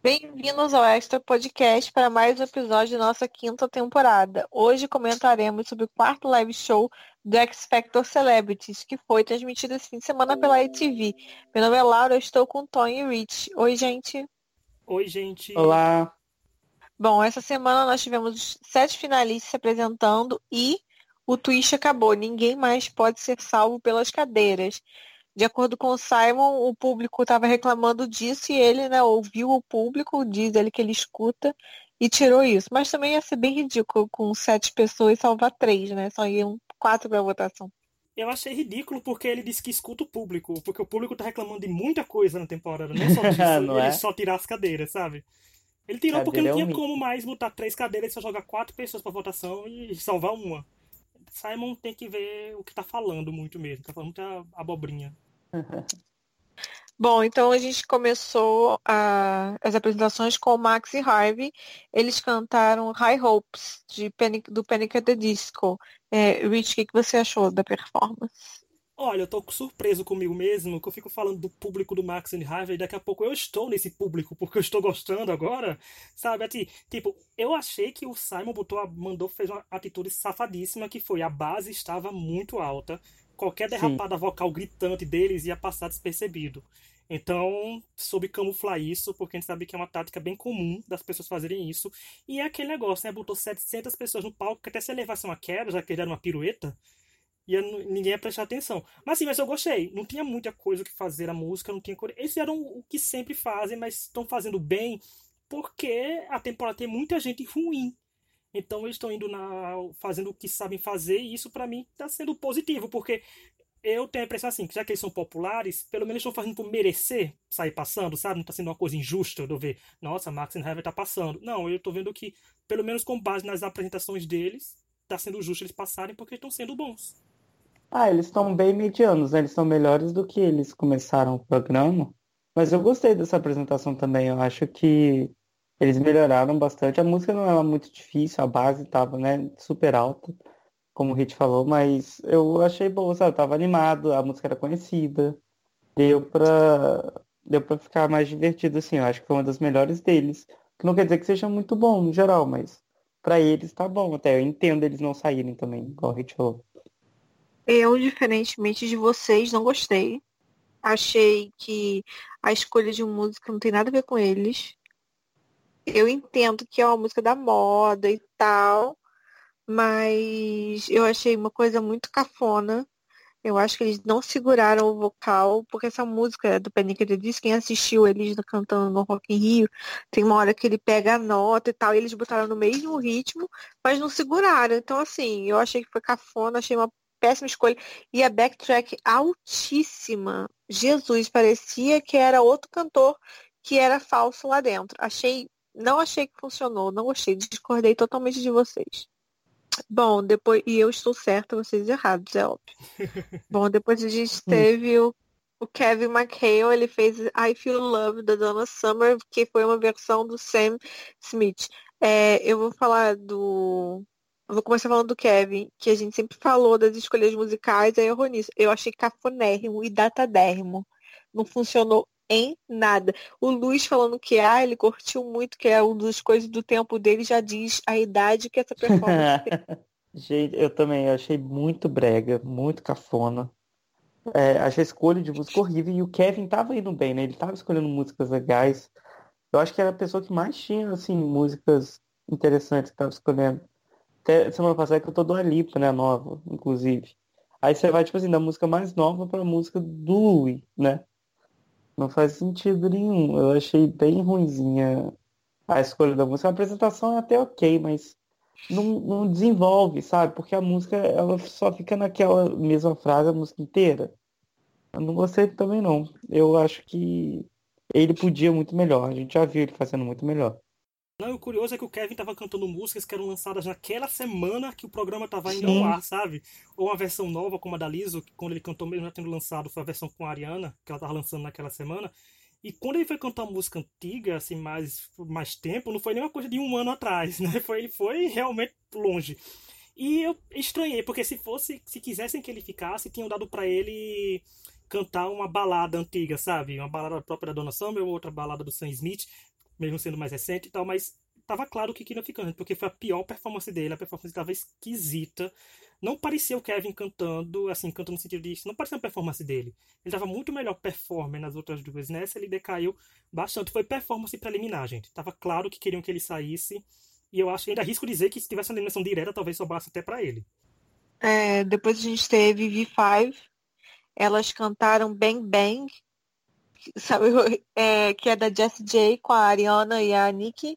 Bem-vindos ao Extra Podcast para mais um episódio da nossa quinta temporada. Hoje comentaremos sobre o quarto live show do X Factor Celebrities, que foi transmitido esse fim de semana pela ITV. Meu nome é Laura, eu estou com Tony Rich. Oi, gente. Oi, gente. Olá. Bom, essa semana nós tivemos sete finalistas se apresentando e o twist acabou. Ninguém mais pode ser salvo pelas cadeiras. De acordo com o Simon, o público estava reclamando disso e ele né, ouviu o público, diz ele que ele escuta e tirou isso. Mas também ia ser bem ridículo com sete pessoas salvar três, né? Só iam quatro para votação. Eu achei ridículo porque ele disse que escuta o público, porque o público tá reclamando de muita coisa na temporada, não só disso, não ele é? só tirar as cadeiras, sabe? Ele tirou Cadeira porque não tinha é um... como mais botar três cadeiras e só jogar quatro pessoas para votação e salvar uma. Simon tem que ver o que tá falando muito mesmo, tá falando muita abobrinha. Bom, então a gente começou a, as apresentações com o Max e Harvey. Eles cantaram High Hopes de Panic, do Panic at the Disco. É, Rich, o que, que você achou da performance? Olha, eu tô surpreso comigo mesmo, que eu fico falando do público do Max e Harvey, daqui a pouco eu estou nesse público, porque eu estou gostando agora, sabe? Assim, tipo, eu achei que o Simon botou, mandou, fez uma atitude safadíssima, que foi, a base estava muito alta, qualquer derrapada Sim. vocal gritante deles ia passar despercebido. Então, soube camuflar isso, porque a gente sabe que é uma tática bem comum das pessoas fazerem isso. E é aquele negócio, né? Botou 700 pessoas no palco, que até se levasse uma quebra, já que deram uma pirueta, ia, ninguém ia prestar atenção. Mas sim, mas eu gostei. Não tinha muita coisa o que fazer a música, não tinha Eles fizeram o que sempre fazem, mas estão fazendo bem, porque a temporada tem muita gente ruim. Então eles estão indo na fazendo o que sabem fazer e isso para mim está sendo positivo, porque eu tenho a impressão assim, que já que eles são populares, pelo menos estão fazendo por merecer sair passando, sabe? Não está sendo uma coisa injusta eu ver, nossa, Max e Heaven tá passando. Não, eu estou vendo que, pelo menos com base nas apresentações deles, está sendo justo eles passarem porque estão sendo bons. Ah, eles estão bem medianos, né? Eles estão melhores do que eles começaram o programa. Mas eu gostei dessa apresentação também. Eu acho que eles melhoraram bastante. A música não era muito difícil, a base estava né, super alta, como o Hit falou, mas eu achei boa, sabe? Eu tava animado, a música era conhecida. Deu pra, deu pra ficar mais divertido, assim. Eu acho que foi uma das melhores deles. Que não quer dizer que seja muito bom no geral, mas para eles tá bom até. Eu entendo eles não saírem também, igual o Hit falou. Eu, diferentemente de vocês, não gostei. Achei que a escolha de música não tem nada a ver com eles eu entendo que é uma música da moda e tal, mas eu achei uma coisa muito cafona. Eu acho que eles não seguraram o vocal, porque essa música é do Panic! At Disco, quem assistiu eles cantando no Rock in Rio, tem uma hora que ele pega a nota e tal, e eles botaram no mesmo ritmo, mas não seguraram. Então, assim, eu achei que foi cafona, achei uma péssima escolha. E a backtrack altíssima. Jesus, parecia que era outro cantor que era falso lá dentro. Achei não achei que funcionou, não gostei, discordei totalmente de vocês. Bom, depois. E eu estou certa, vocês errados, é óbvio. Bom, depois a gente teve o, o Kevin McHale, ele fez I Feel Love da Donna Summer, que foi uma versão do Sam Smith. É, eu vou falar do. Eu vou começar falando do Kevin, que a gente sempre falou das escolhas musicais, aí eu nisso. Eu achei cafonérrimo e datadérrimo. Não funcionou em nada. O Luiz falando que ah, ele curtiu muito, que é uma das coisas do tempo dele, já diz a idade que essa performance tem. Gente, eu também achei muito brega, muito cafona. É, achei a escolha de música horrível e o Kevin tava indo bem, né? Ele tava escolhendo músicas legais. Eu acho que era a pessoa que mais tinha, assim, músicas interessantes que tava escolhendo. Até semana passada que eu tô do Alipa, né? Nova, inclusive. Aí você vai, tipo assim, da música mais nova pra música do Louis, né? Não faz sentido nenhum. Eu achei bem ruimzinha a escolha da música. A apresentação é até ok, mas não, não desenvolve, sabe? Porque a música ela só fica naquela mesma frase a música inteira. Eu não gostei também não. Eu acho que ele podia muito melhor. A gente já viu ele fazendo muito melhor. Não, o curioso é que o Kevin tava cantando músicas que eram lançadas naquela semana que o programa tava indo ao ar, sabe? Ou uma versão nova, como a da Liso, que quando ele cantou mesmo já tendo lançado, foi a versão com a Ariana, que ela tava lançando naquela semana. E quando ele foi cantar música antiga, assim, mais, mais tempo, não foi nem uma coisa de um ano atrás, né? Foi, ele foi realmente longe. E eu estranhei, porque se fosse, se quisessem que ele ficasse, tinham dado para ele cantar uma balada antiga, sabe? Uma balada própria da Donna Summer ou outra balada do Sam Smith mesmo sendo mais recente e tal, mas tava claro que queria ficar, porque foi a pior performance dele, a performance estava esquisita. Não parecia o Kevin cantando, assim, cantando no sentido disso, não parecia a performance dele. Ele tava muito melhor performer nas outras duas. Nessa ele decaiu bastante. Foi performance para eliminar, gente. Tava claro que queriam que ele saísse. E eu acho que ainda risco dizer que se tivesse uma eliminação direta, talvez sobrasse até para ele. É, depois a gente teve V5. Elas cantaram Bang Bang, sabe, é, que é da Jessie J com a Ariana e a Nick.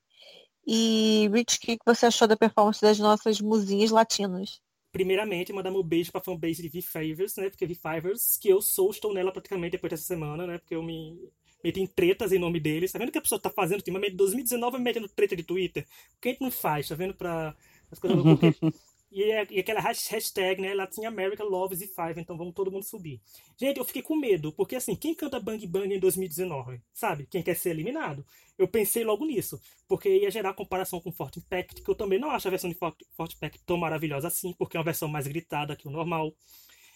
E Rich, o que você achou da performance das nossas musinhas latinas? primeiramente, mandar meu beijo pra fanbase de V-Favors, né? Porque V-Favors, que eu sou, estou nela praticamente depois dessa semana, né? Porque eu me meti em tretas em nome deles. Tá vendo que a pessoa tá fazendo ultimamente? 2019 me metendo treta de Twitter. O que a gente não faz, tá vendo? Pra as coisas porque E, é, e aquela hashtag, né? Latin America Loves e Five, então vamos todo mundo subir. Gente, eu fiquei com medo, porque assim, quem canta Bang Bang em 2019? Sabe? Quem quer ser eliminado? Eu pensei logo nisso, porque ia gerar comparação com Forte Impact, que eu também não acho a versão de Forte, Forte Impact tão maravilhosa assim, porque é uma versão mais gritada que o normal.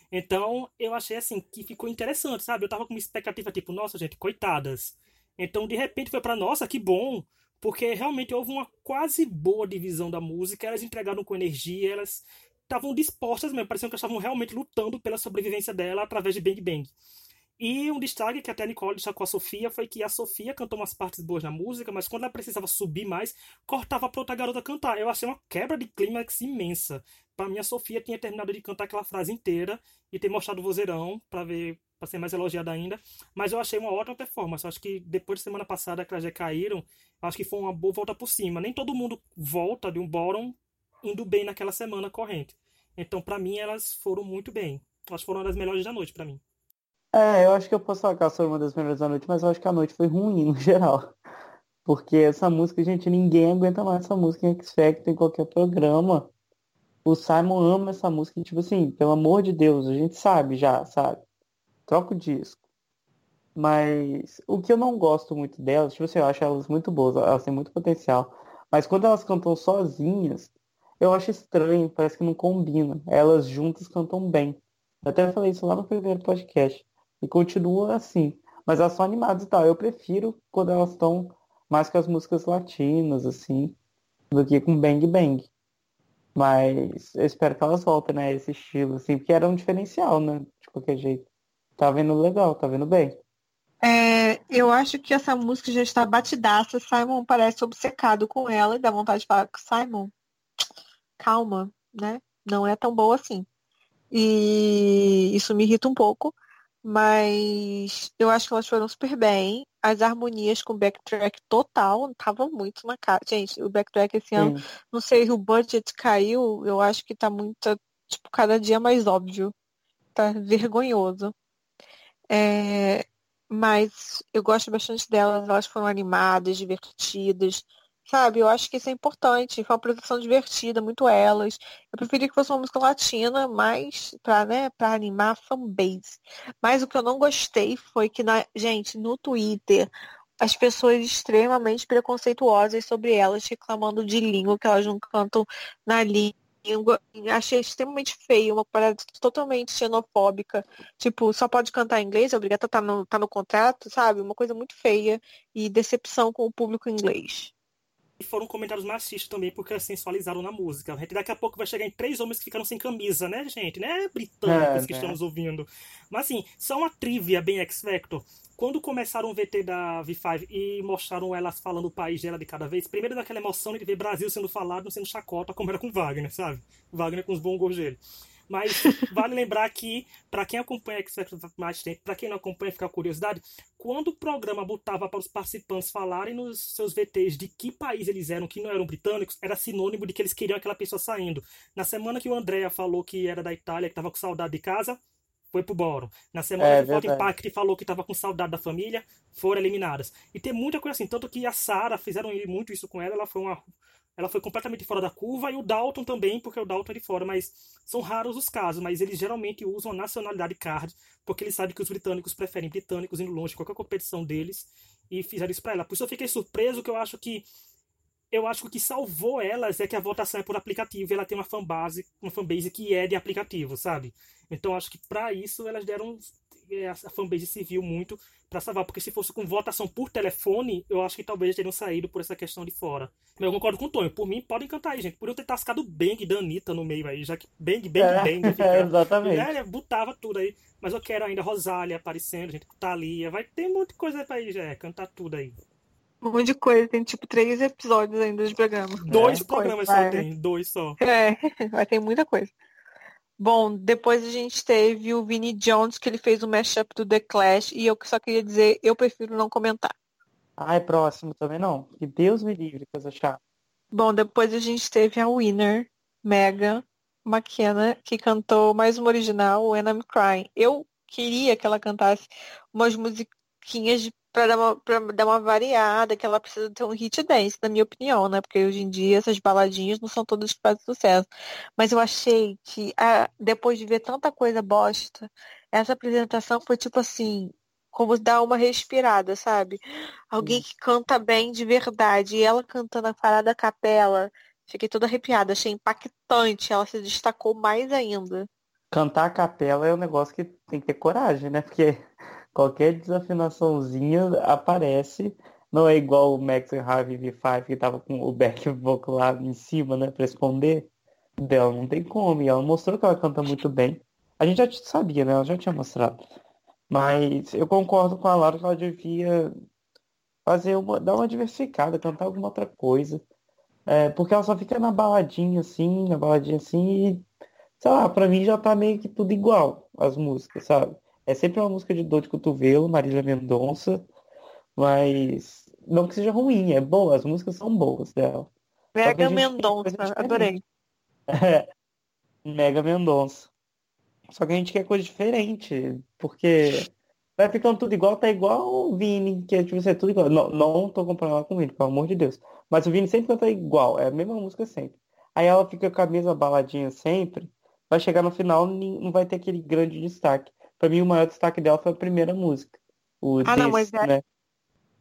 Então, eu achei assim, que ficou interessante, sabe? Eu tava com uma expectativa tipo, nossa, gente, coitadas. Então, de repente foi para nossa, que bom porque realmente houve uma quase boa divisão da música, elas entregaram com energia, elas estavam dispostas mesmo, pareciam que estavam realmente lutando pela sobrevivência dela através de Bang Bang. E um destaque que até a Nicole destacou a Sofia foi que a Sofia cantou umas partes boas na música, mas quando ela precisava subir mais, cortava pra outra garota cantar. Eu achei uma quebra de clímax imensa. Para mim, a Sofia tinha terminado de cantar aquela frase inteira e ter mostrado o vozeirão para ver para ser mais elogiada ainda. Mas eu achei uma ótima performance. Eu acho que depois de semana passada que elas caíram, acho que foi uma boa volta por cima. Nem todo mundo volta de um bottom indo bem naquela semana corrente. Então, para mim, elas foram muito bem. Elas foram uma das melhores da noite para mim. É, eu acho que eu posso falar que foi uma das melhores da noite, mas eu acho que a noite foi ruim no geral. Porque essa música, gente, ninguém aguenta mais essa música em X Factor, em qualquer programa. O Simon ama essa música, tipo assim, pelo amor de Deus, a gente sabe já, sabe? Troca o disco. Mas o que eu não gosto muito delas, tipo assim, eu acho elas muito boas, elas têm muito potencial. Mas quando elas cantam sozinhas, eu acho estranho, parece que não combina. Elas juntas cantam bem. Eu até falei isso lá no primeiro podcast. E continua assim. Mas elas são animadas e tal. Eu prefiro quando elas estão mais com as músicas latinas, assim, do que com Bang Bang. Mas eu espero que elas voltem, né? Esse estilo, assim, porque era um diferencial, né? De qualquer jeito. Tá vendo legal, tá vendo bem. É, eu acho que essa música já está batidaça. Simon parece obcecado com ela e dá vontade de falar, Simon, calma, né? Não é tão boa assim. E isso me irrita um pouco. Mas eu acho que elas foram super bem. As harmonias com backtrack total tava muito na cara. Gente, o backtrack esse ano, Sim. não sei, o budget caiu, eu acho que tá muito, tipo, cada dia mais óbvio. Tá vergonhoso. É, mas eu gosto bastante delas, elas foram animadas, divertidas. Sabe, eu acho que isso é importante. Foi uma produção divertida, muito elas. Eu preferia que fosse uma música latina, mais pra, né, pra animar a fanbase. Mas o que eu não gostei foi que, na, gente, no Twitter, as pessoas extremamente preconceituosas sobre elas, reclamando de língua, que elas não cantam na língua. Achei extremamente feio, uma parada totalmente xenofóbica. Tipo, só pode cantar em inglês, é obrigado a estar tá no, tá no contrato, sabe? Uma coisa muito feia e decepção com o público inglês. E foram comentários machistas também, porque sensualizaram na música. A gente daqui a pouco vai chegar em três homens que ficaram sem camisa, né, gente? Né, britânicos é, que né? estamos ouvindo. Mas assim, só uma trivia bem X-Factor. Quando começaram o VT da V5 e mostraram elas falando o país dela de cada vez, primeiro daquela emoção de ver Brasil sendo falado, não sendo chacota, como era com Wagner, sabe? Wagner com os bons dele. Mas vale lembrar que, para quem acompanha X Factor mais tempo, para quem não acompanha, fica curiosidade, quando o programa botava para os participantes falarem nos seus VTs de que país eles eram, que não eram britânicos, era sinônimo de que eles queriam aquela pessoa saindo. Na semana que o Andrea falou que era da Itália, que estava com saudade de casa, foi pro Boro. Na semana é, que o Impact falou que estava com saudade da família, foram eliminadas. E tem muita coisa assim, tanto que a Sarah fizeram muito isso com ela, ela foi uma ela foi completamente fora da curva e o Dalton também, porque o Dalton é de fora, mas são raros os casos, mas eles geralmente usam a nacionalidade card, porque eles sabem que os britânicos preferem britânicos indo longe de qualquer competição deles e fizeram isso para ela. Por isso eu fiquei surpreso que eu acho que eu acho que o que salvou elas é que a votação é por aplicativo e ela tem uma fanbase, uma fanbase que é de aplicativo, sabe? Então acho que para isso elas deram a fanbase se viu muito para salvar, porque se fosse com votação por telefone, eu acho que talvez teriam saído por essa questão de fora. Mas eu concordo com o Tonho, por mim podem cantar aí, gente. Podiam ter tascado Bang da Anitta no meio aí, já que Bang, Bang, É, Bang. Fica... é, exatamente. É, botava tudo aí. Mas eu quero ainda Rosália aparecendo, gente, Thalia. Vai ter muita coisa aí pra ir, já, é, cantar tudo aí. Um monte de coisa. Tem tipo três episódios ainda de programa. Dois Muita programas coisa, só vai. tem, dois só. É, vai ter muita coisa. Bom, depois a gente teve o Vinnie Jones, que ele fez o mashup do The Clash, e eu só queria dizer, eu prefiro não comentar. Ai, próximo também não. Que Deus me livre, coisa chata. Bom, depois a gente teve a Winner, Megan McKenna, que cantou mais uma original, When I'm Crying. Eu queria que ela cantasse umas musiquinhas de, pra, dar uma, pra dar uma variada, que ela precisa ter um hit dance, na minha opinião, né? Porque hoje em dia essas baladinhas não são todas que fazem sucesso. Mas eu achei que, ah, depois de ver tanta coisa bosta, essa apresentação foi tipo assim, como dar uma respirada, sabe? Alguém que canta bem de verdade. E ela cantando a parada a capela. Fiquei toda arrepiada, achei impactante. Ela se destacou mais ainda. Cantar a capela é um negócio que tem que ter coragem, né? Porque qualquer desafinaçãozinha aparece. Não é igual o Max Harvey V5 que tava com o back vocal lá em cima, né? Pra esconder. Dela não tem como. E ela mostrou que ela canta muito bem. A gente já sabia, né? Ela já tinha mostrado. Mas eu concordo com a Laura que ela devia fazer uma, dar uma diversificada, cantar alguma outra coisa. É, porque ela só fica na baladinha assim, na baladinha assim, e sei lá, pra mim já tá meio que tudo igual, as músicas, sabe? É sempre uma música de dor de cotovelo, Marília Mendonça, mas não que seja ruim, é boa, as músicas são boas dela. Mega Mendonça, adorei. Mega Mendonça. Só que a gente quer coisa diferente, porque vai ficando tudo igual, tá igual o Vini, que é tipo, é tudo igual. Não, não tô comparando ela com o Vini, pelo amor de Deus. Mas o Vini sempre canta igual, é a mesma música sempre. Aí ela fica com a mesma baladinha sempre, vai chegar no final não vai ter aquele grande destaque. Pra mim o maior destaque dela foi a primeira música. O Ah, não, This, mas é- né?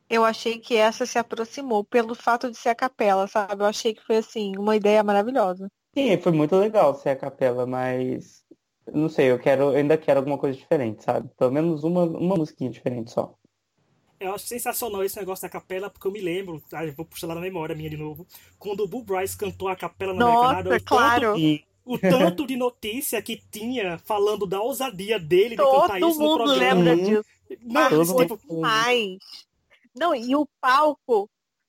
Eu achei que essa se aproximou pelo fato de ser a capela, sabe? Eu achei que foi assim, uma ideia maravilhosa. Sim, foi muito legal ser a capela, mas não sei, eu quero, eu ainda quero alguma coisa diferente, sabe? Pelo menos uma, uma musiquinha diferente só. Eu acho sensacional esse negócio da capela, porque eu me lembro, ah, eu vou puxar lá na memória minha de novo, quando o Bull Bryce cantou a capela na Nossa, Americanada, tanto, claro. E o tanto de notícia que tinha falando da ousadia dele de cantar Todo isso no mundo programa. lembra Uhum. disso. Não, Todo tipo, mundo- Mas. Não, e o palco.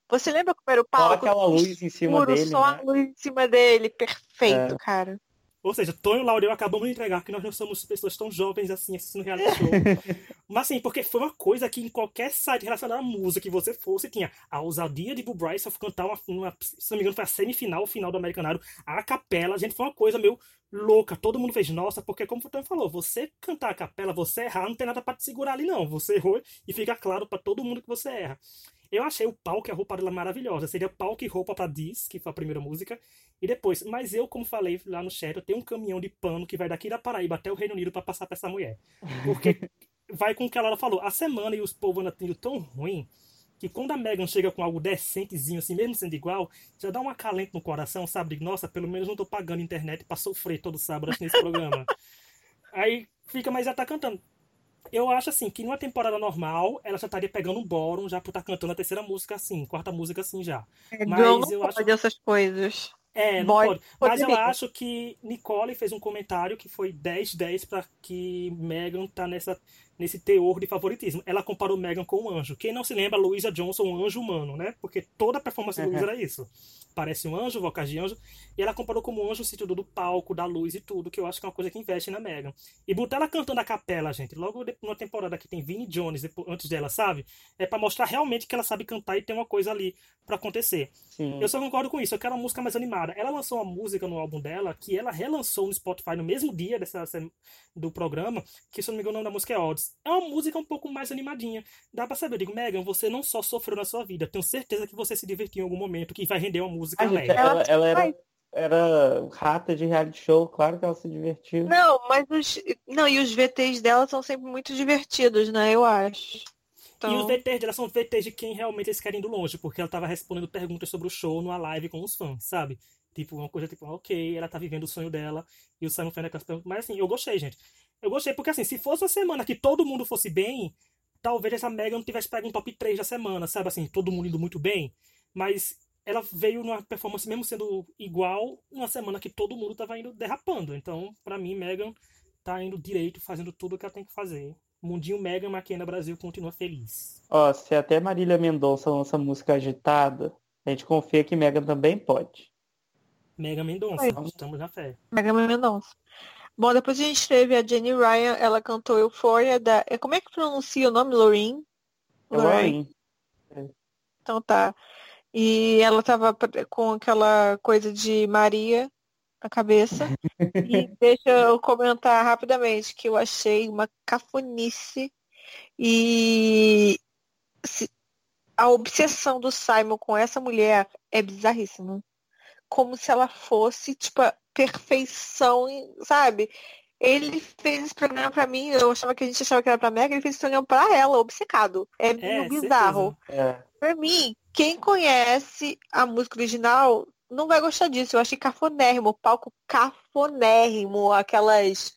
Você lembra como era o Só palco? aquela luz em cima Escuro, dele, só né? a luz em cima dele. Perfeito, É. cara. Ou seja, Tonho e Laurel acabamos de entregar que nós não somos pessoas tão jovens assim assistindo reality show. Mas assim, porque foi uma coisa que em qualquer site relacionado à música que você fosse, tinha a ousadia de Bull Bryce cantar uma, uma- se não me engano, foi a semifinal, o final do Americanário, a capela, gente, foi uma coisa meio louca. Todo mundo fez, nossa, porque como o Tonho falou, você cantar a capela, você errar, não tem nada pra te segurar ali, não. Você errou e fica claro pra todo mundo que você erra. Eu achei o palco e a roupa dela maravilhosa. Seria palco e roupa pra Diz, que foi a primeira música. E depois, mas eu, como falei lá no chat, eu tenho um caminhão de pano que vai daqui da Paraíba até o Reino Unido pra passar pra essa mulher. Porque vai com o que a Laura falou. A semana e os povos andam tendo tão ruim que quando a Megan chega com algo decentezinho, assim, mesmo sendo igual, já dá um acalento no coração, sabe? Nossa, pelo menos não tô pagando internet pra sofrer todo sábado assim, nesse programa. Aí fica, mas já tá cantando. Eu acho assim que numa temporada normal ela já estaria pegando um bórum já por estar cantando a terceira música assim, quarta música assim já. Mas Girl não eu pode acho- essas coisas. É, não Boy, pode. Mas eu acho que Nicole fez um comentário que foi 10-10 para que Megan tá nessa, nesse teor de favoritismo. Ela comparou Megan com um anjo. Quem não se lembra, Louisa Johnson, um anjo humano, né? Porque toda a performance do Uhum. Louisa era isso. Parece um anjo, vocais de anjo. E ela comparou como um anjo o sentido do palco, da luz e tudo, que eu acho que é uma coisa que investe na Megan. E botar ela cantando a capela, gente, logo numa temporada que tem Vinnie Jones antes dela, sabe? É pra mostrar realmente que ela sabe cantar e tem uma coisa ali pra acontecer. Sim. Eu só concordo com isso, eu quero uma música mais animada. Ela lançou uma música no álbum dela que ela relançou no Spotify no mesmo dia dessa, do programa, que se eu não me engano o nome da música é Odds. É uma música um pouco mais animadinha. Dá pra saber, eu digo, Megan, você não só sofreu na sua vida, tenho certeza que você se divertiu em algum momento que vai render uma música Ah, alegre. ela, ela era, era rata de reality show, claro que ela se divertiu. Não, mas os. Não, e os VTs dela são sempre muito divertidos, né? Eu acho. E os Então, VTs dela são VTs de quem realmente eles querem ir do longe, porque ela tava respondendo perguntas sobre o show numa live com os fãs, sabe? Tipo, uma coisa tipo, ok, ela tá vivendo o sonho dela, e o Simon fazendo aquelas perguntas. Mas assim, eu gostei, gente. Eu gostei, porque assim, se fosse uma semana que todo mundo fosse bem, talvez essa Megan tivesse pego um top 3 da semana, sabe? Assim, todo mundo indo muito bem. Mas ela veio numa performance, mesmo sendo igual, numa semana que todo mundo tava indo derrapando. Então, para mim, Megan tá indo direito, fazendo tudo o que ela tem que fazer. Mundinho Megan Maquena Brasil continua feliz. Ó, se até Marília Mendonça lança música agitada, a gente confia que Megan também pode. Mega Mendonça, estamos na fé. Mega Mendonça. Bom, depois a gente teve a Jenny Ryan, ela cantou Euphoria da. É, como é que pronuncia o nome? Loreen? Loreen. Então tá. E ela tava com aquela coisa de Maria na cabeça. e deixa eu comentar rapidamente que eu achei uma cafonice e a obsessão do Simon com essa mulher é bizarríssima. Como se ela fosse, tipo, perfeição, sabe? Ele fez esse programa pra mim, eu achava que a gente achava que era pra Meg, ele fez esse programa pra ela, obcecado. É, é bizarro. É. Pra mim, quem conhece a música original não vai gostar disso. Eu achei cafonérrimo, palco cafonérrimo, aquelas.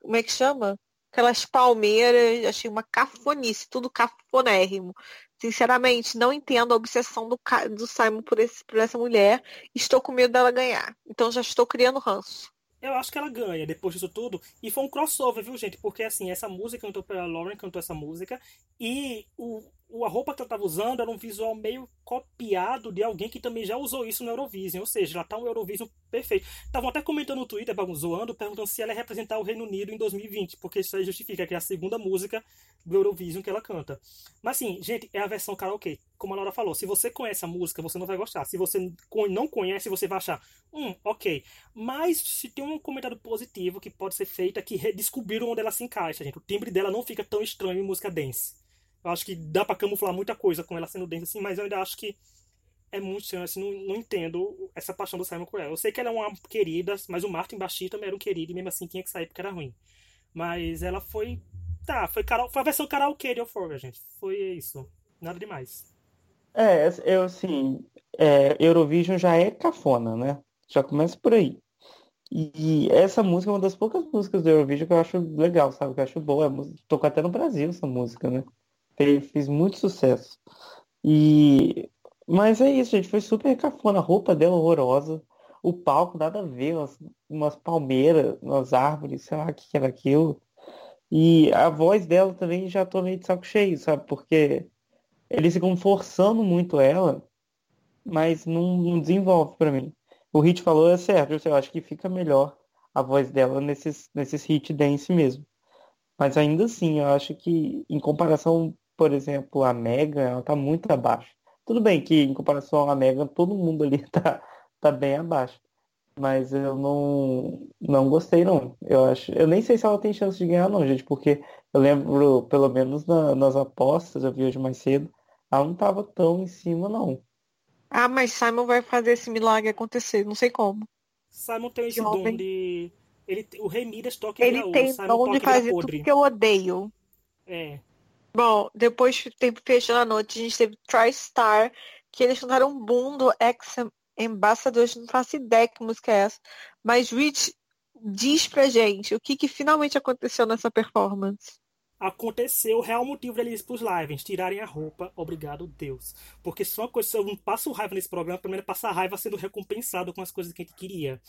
Como é que chama? Aquelas palmeiras, achei uma cafonice, tudo cafonérrimo. Sinceramente, não entendo a obsessão do, do Simon por, esse, por essa mulher. Estou com medo dela ganhar. Então já estou criando ranço. Eu acho que ela ganha depois disso tudo. E foi um crossover, viu, gente? Porque assim, essa música cantou pela Lauren, cantou essa música. E o, a roupa que ela estava usando era um visual meio copiado de alguém que também já usou isso no Eurovision, ou seja, ela tá um Eurovision perfeito. Estavam até comentando no Twitter, zoando, perguntando se ela ia representar o Reino Unido em 2020, porque isso aí justifica que é a segunda música do Eurovision que ela canta. Mas assim, gente, é a versão karaokê. Como a Laura falou, se você conhece a música, você não vai gostar. Se você não conhece, você vai achar, hum, ok. Mas se tem um comentário positivo que pode ser feito é que redescobriram onde ela se encaixa, gente. O timbre dela não fica tão estranho em música dance. Eu acho que dá para camuflar muita coisa com ela sendo dentro assim, mas eu ainda acho que é muito estranho, assim, não, não entendo essa paixão do Simon por ela. Eu sei que ela é uma querida, mas o Martin Bashir também era um querido, e mesmo assim tinha que sair porque era ruim. Mas ela foi. Tá, foi, foi a versão karaokê de Euphoria, gente. Foi isso. Nada demais. É, eu assim. É, Eurovision já é cafona, né? Já começa por aí. E essa música é uma das poucas músicas do Eurovision que eu acho legal, sabe? Que eu acho boa. Tocou até no Brasil essa música, né? Fez muito sucesso. E mas é isso, gente, foi super cafona, a roupa dela horrorosa, o palco nada a ver, umas, umas palmeiras, umas árvores, sei lá o que era aquilo. E a voz dela também já tô meio de saco cheio, sabe? Porque eles ficam forçando muito ela, mas não, não desenvolve para mim. O Hit falou é certo, eu acho que fica melhor a voz dela nesses, nesses hit dance mesmo. Mas ainda assim, eu acho que em comparação por exemplo, a Mega, ela tá muito abaixo. Tudo bem que em comparação à Mega, todo mundo ali tá, tá bem abaixo. Mas eu não, não gostei não. Eu acho. Eu nem sei se ela tem chance de ganhar, não, gente, porque eu lembro, pelo menos na, nas apostas, eu vi hoje mais cedo, ela não tava tão em cima, não. Ah, mas Simon vai fazer esse milagre acontecer, não sei como. Simon tem esse dom de. Ele, o Rei Midas toca Ele tem dom de fazer tudo que eu odeio. É. Bom, depois tempo fechando a noite, a gente teve TriStar, que eles cantaram um boom do Ex Ambassadors, não faço ideia que música é essa. Mas Rich, diz pra gente o que, que finalmente aconteceu nessa performance. Aconteceu o real motivo deles pros lives, tirarem a roupa, obrigado Deus. Porque só coisa, se eu não passo raiva nesse programa, primeiro é passar raiva sendo recompensado com as coisas que a gente queria.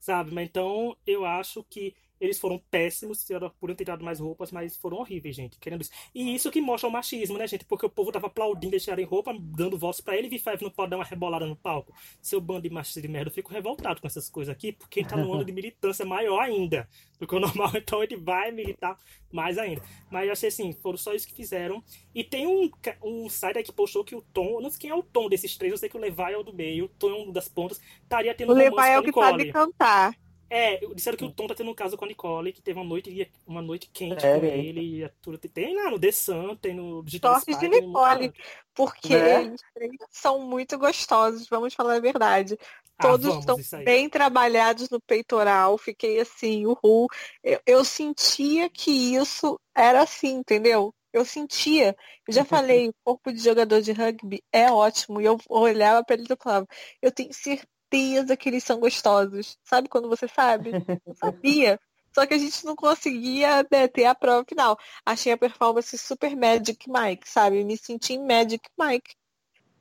Sabe? Mas então eu acho que eles foram péssimos, por ter tirado mais roupas, mas foram horríveis, gente, querendo isso. E isso que mostra o machismo, né, gente? Porque o povo tava aplaudindo eles tirarem roupa, dando voz para ele, e V5 não pode dar uma rebolada no palco. Seu bando de machista de merda, eu fico revoltado com essas coisas aqui, porque ele tá num ano de militância maior ainda do que o normal, então ele vai militar mais ainda. Mas eu achei assim, foram só isso que fizeram. E tem um, um site aí que postou que o Tom, eu não sei quem é o Tom desses três, eu sei que o Levi é o do meio, o Tom é um das pontas, estaria tendo o um Levi é o que sabe cantar. É, disseram que o Tom tá tendo um caso com a Nicole, que teve uma noite, uma noite quente é, com ele. E tudo, tem lá no The Sun, tem no Digital Spy, de Nicole, porque né? eles são muito gostosos, vamos falar a verdade. Ah, Todos ah, estão bem trabalhados no peitoral, fiquei assim, uhul. Eu, eu sentia que isso era assim, entendeu? Eu sentia. Eu já falei, o corpo de jogador de rugby é ótimo. E eu olhava para ele e falava, eu tenho certeza certeza que eles são gostosos. Sabe quando você sabe? Eu sabia. Só que a gente não conseguia né, ter a prova final. Achei a performance super Magic Mike, sabe? Me senti em Magic Mike.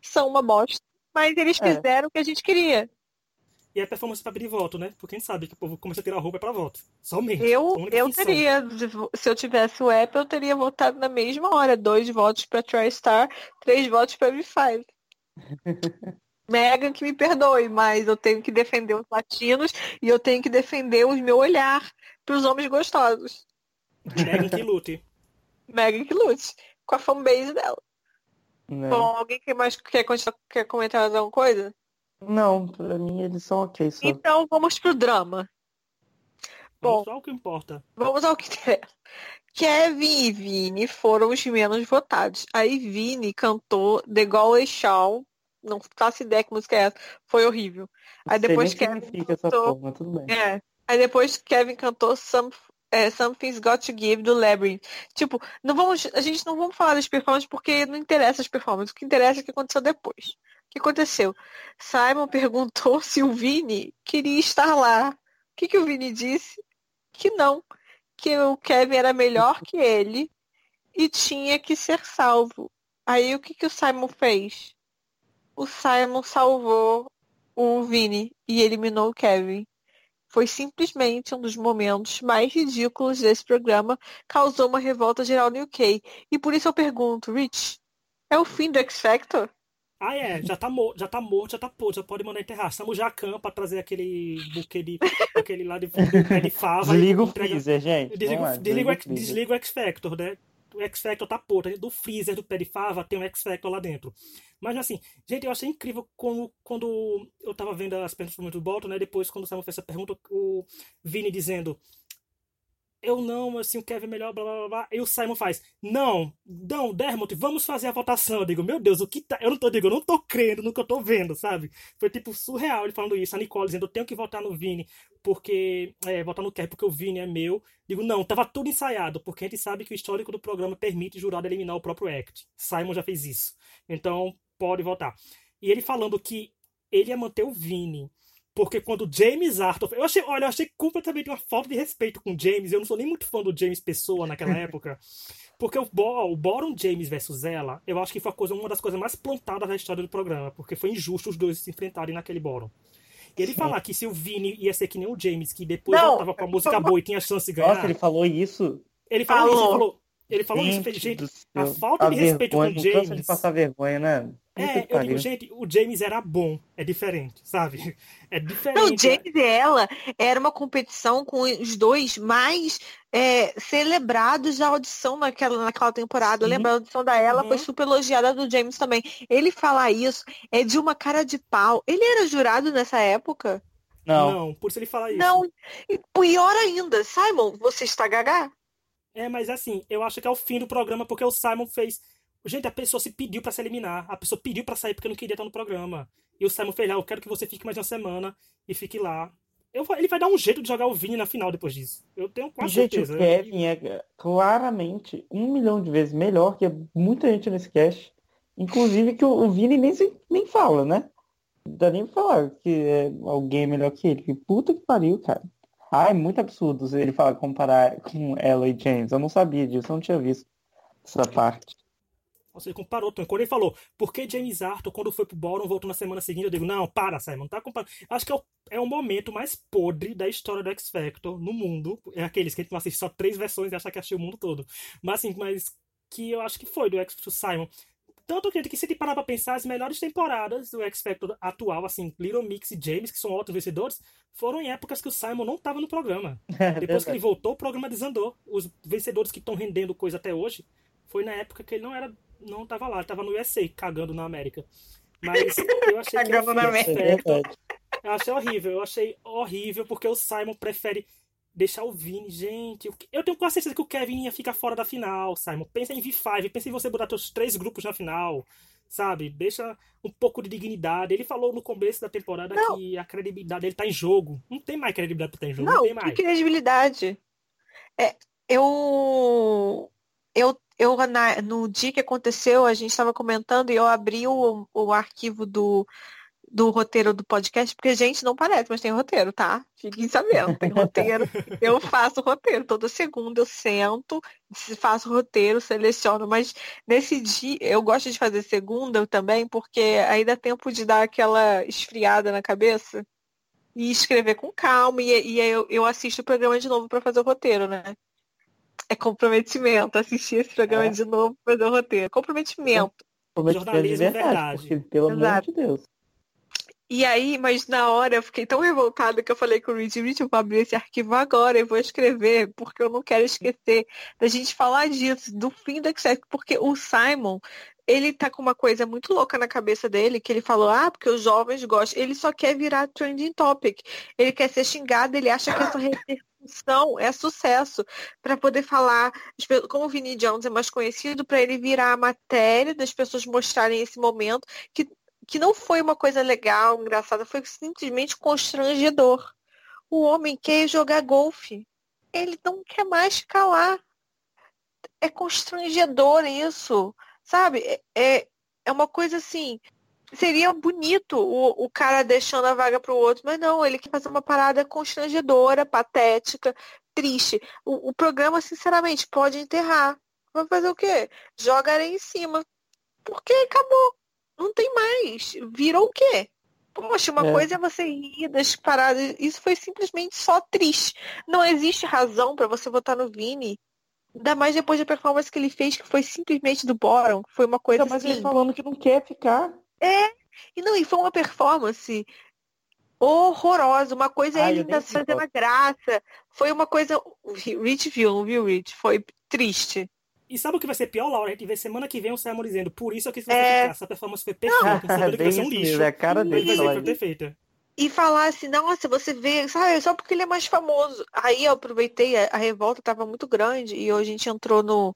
São uma bosta. Mas eles É. fizeram o que a gente queria. E a performance pra pedir voto, né? Porque a gente sabe que o povo começa a tirar a roupa é pra voto. Somente. Eu, eu teria, se eu tivesse o app, eu teria votado na mesma hora. Dois votos pra TriStar, três votos pra V5. Megan que me perdoe, mas eu tenho que defender os latinos e eu tenho que defender o meu olhar pros homens gostosos. Megan que lute. Megan que lute com a fanbase dela. né? Bom, alguém que mais quer, continuar- quer comentar mais alguma coisa? Não, pra mim eles são ok só. Então vamos pro drama. Bom. Bom, só o que importa. Vamos ao que interessa. Kevin e Vini foram os menos votados. Aí Vini cantou The Galway Show. Não faço ideia que música é essa. Foi horrível. Aí depois Kevin cantou. bem. É. Aí depois Kevin cantou Some, é, Something's Got to Give do Labyrinth. Tipo, não vamos, a gente não vamos falar das performances porque não interessa as performances. O que interessa é o que aconteceu depois. O que aconteceu? Simon perguntou se o Vini queria estar lá. O que, que o Vini disse? Que não. Que o Kevin era melhor que ele e tinha que ser salvo. Aí o que, que o Simon fez? O Simon salvou o Vini e eliminou o Kevin. Foi simplesmente um dos momentos mais ridículos desse programa, causou uma revolta geral no UK. E por isso eu pergunto, Rich, é o fim do X Factor? Ah, é. Já tá, morto, já tá morto, já tá podre, já pode mandar enterrar. Estamos já pra trazer aquele buquê de. aquele lá de, do pé de fava. Desliga o entrega- freezer, gente. Desliga, Vamos lá, o- desliga, o X- o freezer. desliga o X Factor, né? O X Factor tá podre. Do freezer do pé de fava tem um X Factor lá dentro. Mas assim, gente, eu achei incrível como, quando eu tava vendo as perguntas do Bolton, né? Depois, quando o Simon fez essa pergunta, o Vini dizendo. Eu não, assim, o Kevin é melhor, blá blá blá blá. E o Simon faz, não, não, Dermot, vamos fazer a votação. Eu digo, meu Deus, o que tá. Eu não tô, digo, eu não tô crendo no que eu tô vendo, sabe? Foi tipo surreal ele falando isso. A Nicole dizendo, eu tenho que votar no Vini, porque. É, votar no Kevin, porque o Vini é meu. Digo, não, tava tudo ensaiado, porque a gente sabe que o histórico do programa permite o jurado eliminar o próprio Act. Simon já fez isso. Então, pode votar. E ele falando que ele ia manter o Vini. Porque quando James Arthur. Eu achei, olha, eu achei completamente uma falta de respeito com o James. Eu não sou nem muito fã do James Pessoa naquela época. Porque o, Bo, o Boron James versus ela, eu acho que foi coisa, uma das coisas mais plantadas da história do programa. Porque foi injusto os dois se enfrentarem naquele Boron. E ele falar que se o Vini ia ser que nem o James, que depois Não, voltava com a música boa e tinha chance de ganhar. Nossa, ele falou isso. Ele falou isso, ele Falou. Ele falou isso, Gente gente. a falta de respeito vergonha, com o não cansa de James- passar vergonha, né? É, eu pariu. digo, gente, o James era bom, é diferente, sabe? É diferente. Não, James e ela era uma competição com os dois mais é, celebrados da audição naquela, naquela temporada. Sim. lembro, a audição da ela Uhum. foi super elogiada do James também. Ele falar isso é de uma cara de pau. Ele era jurado nessa época? Não, Não, por isso ele fala isso. Não. E pior ainda, Simon, você está gagá? É, mas assim, eu acho que é o fim do programa porque o Simon fez. Gente, a pessoa se pediu pra se eliminar. A pessoa pediu pra sair porque não queria estar no programa. E o Simon fez, ah, eu quero que você fique mais uma semana e fique lá. Eu, ele vai dar um jeito de jogar o Vini na final depois disso. Eu tenho quase gente, certeza. o Kevin é claramente um milhão de vezes melhor que muita gente nesse cast. Inclusive que o, o Vini nem, se- nem fala, né? Não dá nem pra falar que é alguém melhor que ele. Que puta que pariu, cara. Ah, é muito absurdo ele falar comparar com ela e James. Eu não sabia disso, eu não tinha visto essa parte. Nossa, ele comparou, Tony. Quando ele falou, por que James Arthur, quando foi pro Boron, voltou na semana seguinte, eu digo, não, para, Simon, não tá comparando. Acho que é o, é o momento mais podre da história do X Factor no mundo. É aqueles que a gente não assiste só três versões e acha que achei o mundo todo. Mas assim, mas que eu acho que foi do X Factor Simon. Tanto que, que se te parar pra pensar, as melhores temporadas do X Factor atual, assim, Little Mix e James, que são ótimos vencedores, foram em épocas que o Simon não tava no programa. É Depois que ele voltou, o programa desandou. Os vencedores que estão rendendo coisa até hoje foi na época que ele não era, não tava lá, ele tava no USA, cagando na América. Mas eu achei que Cagando na América. É eu achei horrível, eu achei horrível porque o Simon prefere deixar o Vini, gente. que- Eu tenho quase certeza que o Kevin ia ficar fora da final, Simon. Pensa em V5, pensa em você botar teus três grupos na final, sabe? Deixa um pouco de dignidade. Ele falou no começo da temporada Não. que a credibilidade dele tá em jogo. Não tem mais credibilidade pra estar em jogo, não, Não, tem que mais. credibilidade. É, eu, eu, eu na- no dia que aconteceu, a gente estava comentando e eu abri o, o arquivo do, do roteiro do podcast, porque, gente, não parece, mas tem roteiro, tá? Fiquem sabendo, tem roteiro. eu faço roteiro. Toda segunda eu sento, faço roteiro, seleciono, mas nesse dia, eu gosto de fazer segunda também, porque aí dá tempo de dar aquela esfriada na cabeça e escrever com calma, e, e aí eu, eu assisto o programa de novo para fazer o roteiro, né? É comprometimento assistir esse programa é. de novo para fazer o roteiro. Comprometimento. Comprometimento de verdade, verdade. Porque, pelo Exato. amor de Deus. E aí, mas na hora eu fiquei tão revoltada que eu falei com o Rich, Rich, eu vou abrir esse arquivo agora, eu vou escrever, porque eu não quero esquecer da gente falar disso, do fim do X, porque o Simon, ele tá com uma coisa muito louca na cabeça dele, que ele falou, ah, porque os jovens gostam, ele só quer virar trending topic, ele quer ser xingado, ele acha que essa repercussão é sucesso, para poder falar, como o Vinnie Jones é mais conhecido, para ele virar a matéria das pessoas mostrarem esse momento, que que não foi uma coisa legal, engraçada, foi simplesmente constrangedor. O homem quer jogar golfe. Ele não quer mais ficar lá. É constrangedor isso, sabe? É, é, é uma coisa assim. Seria bonito o, o cara deixando a vaga para o outro, mas não, ele quer fazer uma parada constrangedora, patética, triste. O, o programa, sinceramente, pode enterrar. Vai fazer o quê? Joga areia em cima. Porque acabou não tem mais. Virou o quê? Poxa, uma é. coisa é você ir das paradas. Isso foi simplesmente só triste. Não existe razão para você votar no Vini. Ainda mais depois da performance que ele fez, que foi simplesmente do Boron. Foi uma coisa Mas assim. ele falando que não quer ficar. É. E não, e foi uma performance horrorosa. Uma coisa é ele ainda fazendo a graça. Foi uma coisa. Rich viu, não viu, Rich? Foi triste. E sabe o que vai ser pior, Laura? A gente vê semana que vem o Simon dizendo, por isso eu quis você é... ficar. Essa performance foi perfeita, sabendo que vai ser um lixo. É a cara dele. Vai ser perfeita. E falar assim, nossa, você vê, sabe, só porque ele é mais famoso. Aí eu aproveitei, a, a revolta estava muito grande e hoje a gente entrou no.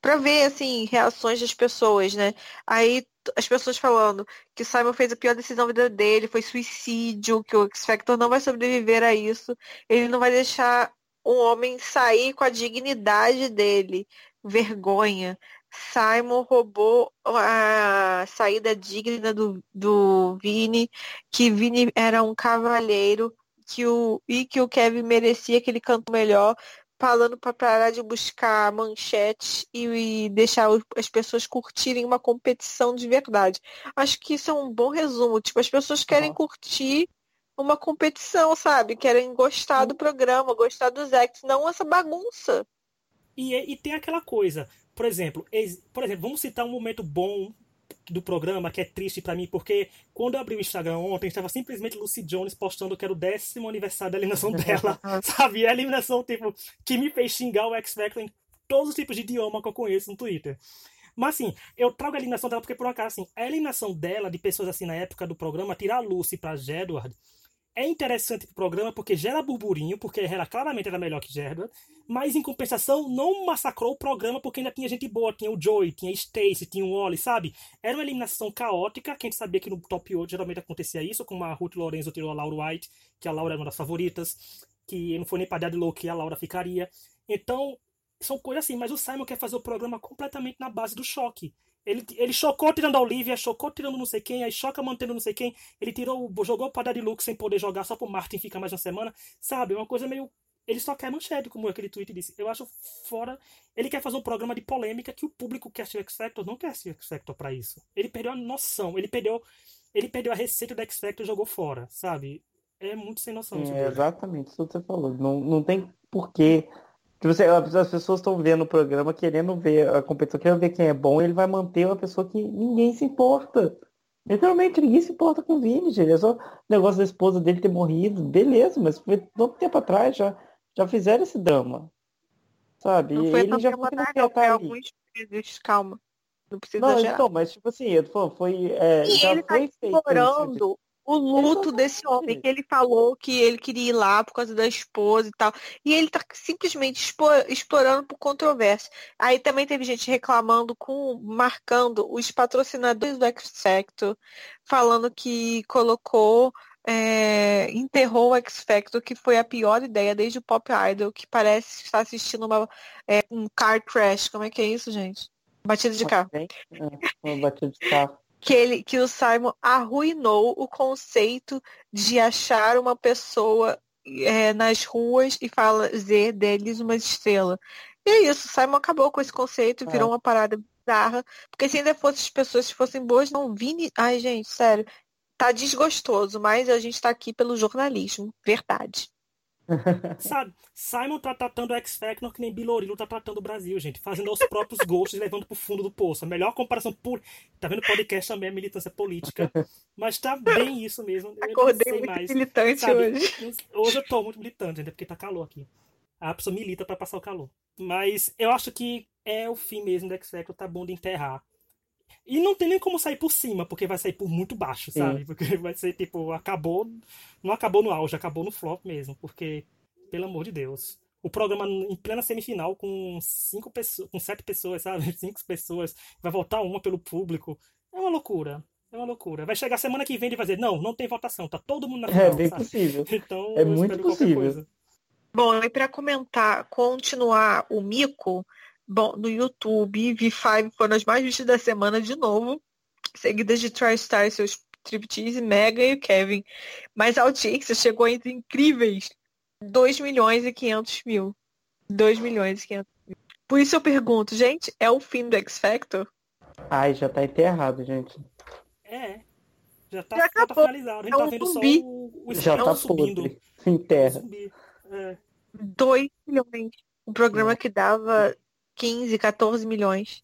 pra ver, assim, reações das pessoas, né? Aí as pessoas falando que o Simon fez a pior decisão da vida dele, foi suicídio, que o X Factor não vai sobreviver a isso, ele não vai deixar um homem sair com a dignidade dele vergonha. Simon roubou a saída digna do, do Vini, que Vini era um cavalheiro que o, e que o Kevin merecia que ele cantou melhor, falando para parar de buscar manchete e, e deixar as pessoas curtirem uma competição de verdade. Acho que isso é um bom resumo. Tipo, as pessoas querem uhum. curtir uma competição, sabe? Querem gostar do programa, gostar dos acts, não essa bagunça. E, e tem aquela coisa, por exemplo, por exemplo, vamos citar um momento bom do programa que é triste para mim, porque quando eu abri o Instagram ontem, estava simplesmente Lucy Jones postando que era o décimo aniversário da eliminação dela, sabe? E a eliminação, tipo, que me fez xingar o X Factor em todos os tipos de idioma que eu conheço no Twitter. Mas assim, eu trago a eliminação dela porque por acaso, assim, a eliminação dela, de pessoas assim na época do programa, tirar a Lucy pra Jedward, é interessante pro programa porque gera burburinho, porque ela claramente era melhor que Gerda, mas em compensação não massacrou o programa porque ainda tinha gente boa, tinha o Joey, tinha Stacy, tinha o Wally, sabe? Era uma eliminação caótica, que a gente sabia que no top 8 geralmente acontecia isso, como a Ruth Lorenzo tirou a Laura White, que a Laura era uma das favoritas, que não foi nem para de louco que a Laura ficaria. Então, são coisas assim, mas o Simon quer fazer o programa completamente na base do choque. Ele, ele chocou tirando a Olivia, chocou tirando não sei quem, aí choca mantendo não sei quem. Ele tirou, jogou o Padre Luke sem poder jogar só pro Martin ficar mais uma semana. Sabe? Uma coisa meio. Ele só quer manchete, como aquele tweet disse. Eu acho fora. Ele quer fazer um programa de polêmica que o público que assistiu X Factor não quer assistir X Factor pra isso. Ele perdeu a noção, ele perdeu. Ele perdeu a receita do X Factor e jogou fora, sabe? É muito sem noção. É, exatamente, isso que você falou. Não, não tem porquê Tipo, você, as pessoas estão vendo o programa, querendo ver a competição, querendo ver quem é bom, e ele vai manter uma pessoa que ninguém se importa. Literalmente, ninguém se importa com o Vini, gente. É só o negócio da esposa dele ter morrido. Beleza, mas foi tanto tempo atrás, já, já fizeram esse drama. Sabe? Não foi ele já foi atrás, não, foi alguns meses, calma. Não precisa não, então, mas tipo assim, eu tô falando, foi. É, e já ele tá foi tá explorando o luto desse homem, que ele falou que ele queria ir lá por causa da esposa e tal. E ele tá simplesmente explorando por controvérsia. Aí também teve gente reclamando, com marcando os patrocinadores do X Factor, falando que colocou. É, enterrou o X Factor, que foi a pior ideia desde o Pop Idol, que parece estar assistindo uma, é, um car crash. Como é que é isso, gente? Batida de carro. É, batida de carro. Que, ele, que o Simon arruinou o conceito de achar uma pessoa é, nas ruas e fazer deles uma estrela. E é isso, o Simon acabou com esse conceito, virou é. uma parada bizarra. Porque se ainda fossem as pessoas que fossem boas, não vini. Ai, gente, sério. Tá desgostoso, mas a gente tá aqui pelo jornalismo. Verdade. Sabe, Simon tá tratando o X-Factor que nem Bilorilo tá tratando o Brasil, gente. Fazendo aos próprios gostos e levando pro fundo do poço. A melhor comparação por. Tá vendo? Podcast também é militância política. Mas tá bem isso mesmo. Eu Acordei muito mais, militante sabe? hoje. Hoje eu tô muito militante, gente, porque tá calor aqui. A pessoa milita para passar o calor. Mas eu acho que é o fim mesmo do X-Factor, tá bom de enterrar. E não tem nem como sair por cima, porque vai sair por muito baixo, sabe? Sim. Porque vai ser tipo, acabou. Não acabou no auge, acabou no flop mesmo. Porque, pelo amor de Deus. O programa em plena semifinal com cinco pessoas, com sete pessoas, sabe? Cinco pessoas, vai votar uma pelo público. É uma loucura. É uma loucura. Vai chegar semana que vem e vai dizer, não, não tem votação, tá todo mundo na é final. É bem sabe? possível. Então, é muito possível. Bom, e para comentar, continuar o mico, Bom, no YouTube, V5 foram as mais vistas da semana de novo, seguidas de TriStar e seus Striptease, Mega e o Kevin. Mas a audiência chegou entre incríveis 2 milhões e 500 mil. 2 milhões e 500 mil. Por isso eu pergunto, gente, é o fim do X Factor? Ai, já tá enterrado, gente. É. Já tá, já já tá finalizado. A gente é tá vendo zumbi. só o, o Já tá subindo. podre. Em terra. É. 2 milhões. Um programa que dava 15, 14 milhões.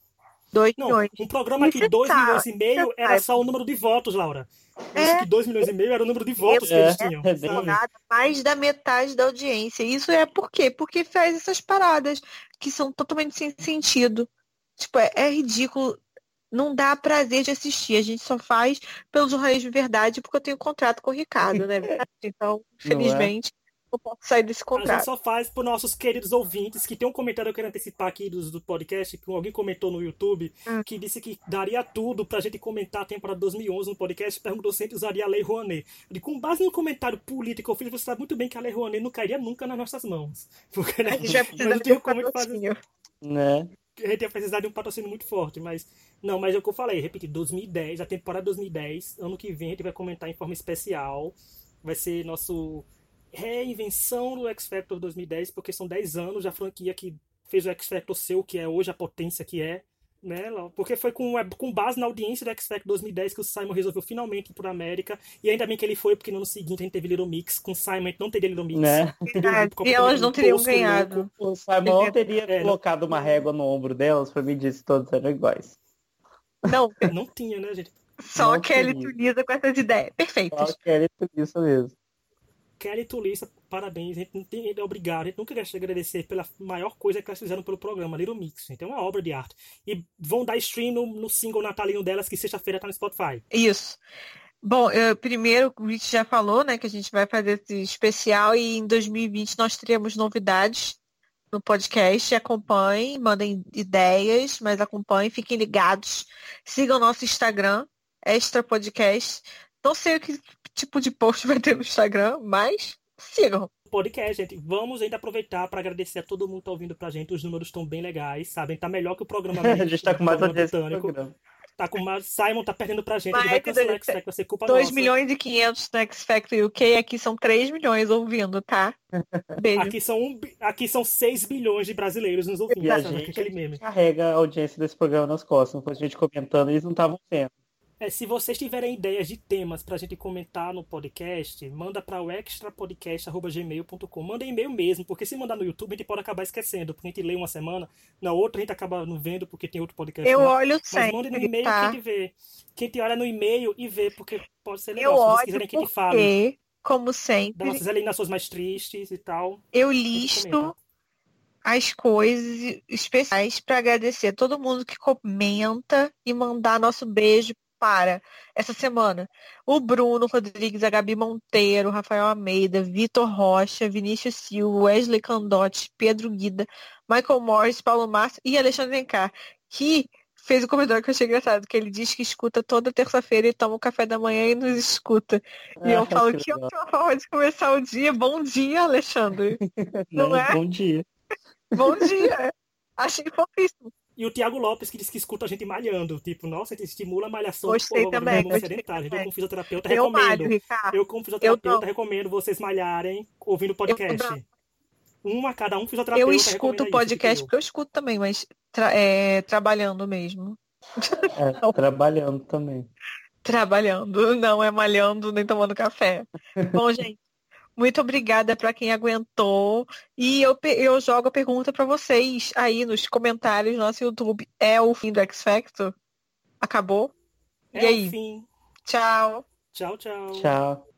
2 não, milhões. Um programa que 2 tá, milhões e meio era só o número de votos, Laura. É, que 2 milhões e meio era o número de votos é, que eles tinham. É, mais da metade da audiência. Isso é por quê? Porque faz essas paradas que são totalmente sem sentido. Tipo, é, é ridículo. Não dá prazer de assistir. A gente só faz pelo jornalismo de verdade porque eu tenho contrato com o Ricardo, né? Então, é? Eu posso sair desse contrato. A gente só faz para nossos queridos ouvintes, que tem um comentário que eu quero antecipar aqui do, do podcast, que alguém comentou no YouTube, hum. que disse que daria tudo pra gente comentar a temporada 2011 no podcast, perguntou se a gente usaria a Lei Rouanet. E com base no comentário político que eu fiz, você sabe muito bem que a Lei Rouanet não cairia nunca nas nossas mãos. Porque né, a gente vai precisar de um patrocínio. Né? A gente ia precisar de um patrocínio muito forte, mas... Não, mas é o que eu falei, repeti, 2010, a temporada 2010, ano que vem a gente vai comentar em forma especial, vai ser nosso reinvenção do X Factor 2010, porque são 10 anos da franquia que fez o X Factor ser o que é hoje, a potência que é. Né, porque foi com, com base na audiência do X Factor 2010 que o Simon resolveu finalmente ir por América. E ainda bem que ele foi, porque no ano seguinte a gente teve Little Mix. Com o Simon a gente não teria Little Mix. Né? e elas não teriam ganhado. O Simon não teria é, colocado não... uma régua no ombro delas pra mim dizer se todos eram iguais. Não. Não tinha, né, gente? Só não Kelly Tulisa com essas ideias. Perfeitas. Só Kelly Tulisa mesmo. Kelly Tulissa, parabéns. A gente não tem é obrigado, a gente nunca quer agradecer pela maior coisa que elas fizeram pelo programa, Little Mix. Gente, é uma obra de arte. E vão dar stream no, no single natalino delas, que sexta-feira tá no Spotify. Isso. Bom, eu, primeiro, o Rich já falou, né, que a gente vai fazer esse especial e em 2020 nós teremos novidades no podcast. Acompanhem, mandem ideias, mas acompanhem, fiquem ligados. Sigam nosso Instagram, Extra Podcast. Não sei o que tipo de post vai ter no Instagram, mas sigam. Podcast, gente. Vamos ainda aproveitar para agradecer a todo mundo que tá ouvindo pra gente. Os números estão bem legais, sabem? Tá melhor que o programa. a gente tá com mais audiência Tá com mais... Simon tá perdendo pra gente. Mas, ele vai cancelar o X-Factor, vai ser culpa 2 nossa. milhões e 500 no X-Factor UK. Aqui são 3 milhões ouvindo, tá? Beijo. Aqui são, um... aqui são 6 bilhões de brasileiros nos ouvindo. E a gente aquele meme. carrega a audiência desse programa nas costas. Depois a gente comentando, eles não estavam sendo. É, se vocês tiverem ideias de temas pra gente comentar no podcast, manda para o extrapodcast.gmail.com. Manda e-mail mesmo, porque se mandar no YouTube a gente pode acabar esquecendo, porque a gente lê uma semana, na outra a gente acaba não vendo porque tem outro podcast. Eu olho sempre. Mas manda no e-mail tá? que a gente vê. Que a gente olha no e-mail e vê, porque pode ser legal. Eu se vocês quiserem que a gente fale. Como sempre. Nossas alienações mais tristes e tal. Eu listo as coisas especiais para agradecer a todo mundo que comenta e mandar nosso beijo para essa semana. O Bruno Rodrigues, a Gabi Monteiro, Rafael Almeida, Vitor Rocha, Vinícius Silva, Wesley Candotti, Pedro Guida, Michael Morris, Paulo Márcio e Alexandre Encar, que fez um comentário que eu achei engraçado, que ele diz que escuta toda terça-feira e toma um café da manhã e nos escuta. E eu ah, falo que, que é uma forma de começar o dia. Bom dia, Alexandre. Não, Não é? Bom dia. Bom dia. Achei fofíssimo. E o Tiago Lopes, que diz que escuta a gente malhando. Tipo, nossa, gente estimula a malhação. Gostei Pô, também, mundo gostei sedentário. Gente, eu como fisioterapeuta Eu recomendo. malho. Eu, como fisioterapeuta, não. recomendo vocês malharem ouvindo podcast. não. Uma, cada um fisioterapeuta Eu escuto o isso, podcast tipo porque eu escuto também, mas tra- é, trabalhando mesmo. É, trabalhando também. Trabalhando, não é malhando nem tomando café. Bom, gente, muito obrigada para quem aguentou. E eu, eu jogo a pergunta para vocês aí nos comentários do nosso YouTube. É o fim do X Factor? Acabou? eu. E É aí? o fim. Tchau. Tchau, tchau. Tchau.